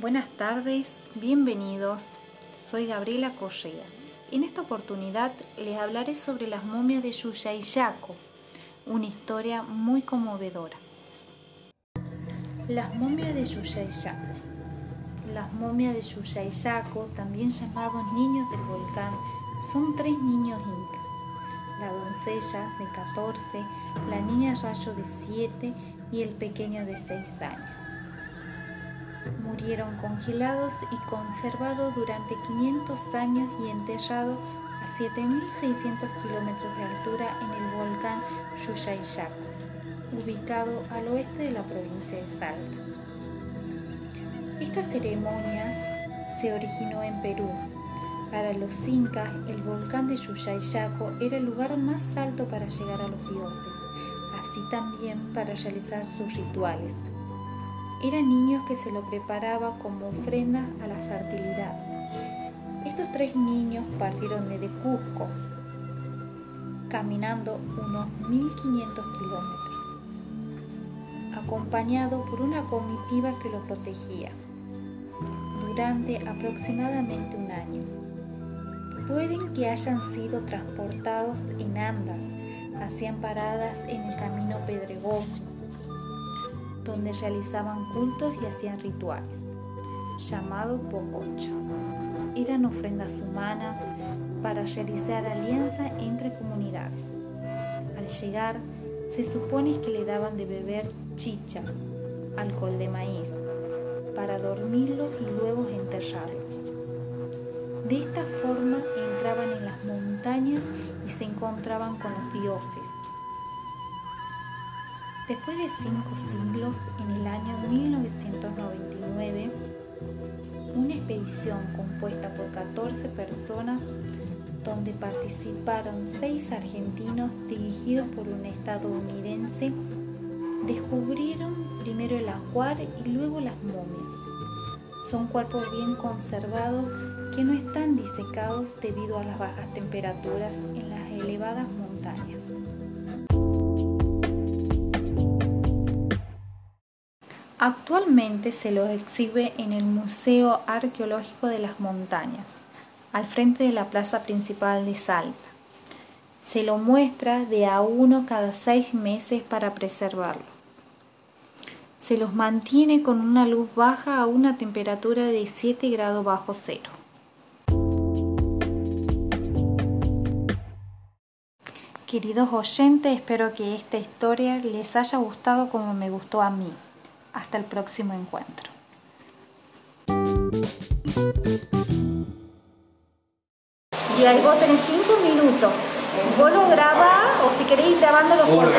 Buenas tardes, bienvenidos. Soy Gabriela Correa. En esta oportunidad les hablaré sobre las momias de Yuyayaco, una historia muy conmovedora. Las momias de Yuyayaco. Las momias de Yuyayaco, también llamados niños del volcán, son tres niños incas. La doncella de 14, la niña rayo de 7 y el pequeño de 6 años murieron congelados y conservados durante 500 años y enterrados a 7.600 kilómetros de altura en el volcán Yuyayaco, ubicado al oeste de la provincia de Salta. Esta ceremonia se originó en Perú. Para los incas, el volcán de Yuyayaco era el lugar más alto para llegar a los dioses, así también para realizar sus rituales eran niños que se lo preparaba como ofrenda a la fertilidad. Estos tres niños partieron desde Cusco, caminando unos 1500 kilómetros, acompañado por una comitiva que lo protegía durante aproximadamente un año. Pueden que hayan sido transportados en andas, hacían paradas en el camino pedregoso, donde realizaban cultos y hacían rituales, llamado Pococha. Eran ofrendas humanas para realizar alianza entre comunidades. Al llegar, se supone que le daban de beber chicha, alcohol de maíz, para dormirlos y luego enterrarlos. De esta forma entraban en las montañas y se encontraban con los dioses, Después de cinco siglos, en el año 1999, una expedición compuesta por 14 personas, donde participaron seis argentinos dirigidos por un estadounidense, descubrieron primero el ajuar y luego las momias. Son cuerpos bien conservados que no están disecados debido a las bajas temperaturas en las elevadas Actualmente se lo exhibe en el Museo Arqueológico de las Montañas, al frente de la plaza principal de Salta. Se lo muestra de a uno cada seis meses para preservarlo. Se los mantiene con una luz baja a una temperatura de 7 grados bajo cero. Queridos oyentes, espero que esta historia les haya gustado como me gustó a mí. Hasta el próximo encuentro. Y ahí vos tenés cinco minutos. Vos lo grabás o si queréis grabándolo por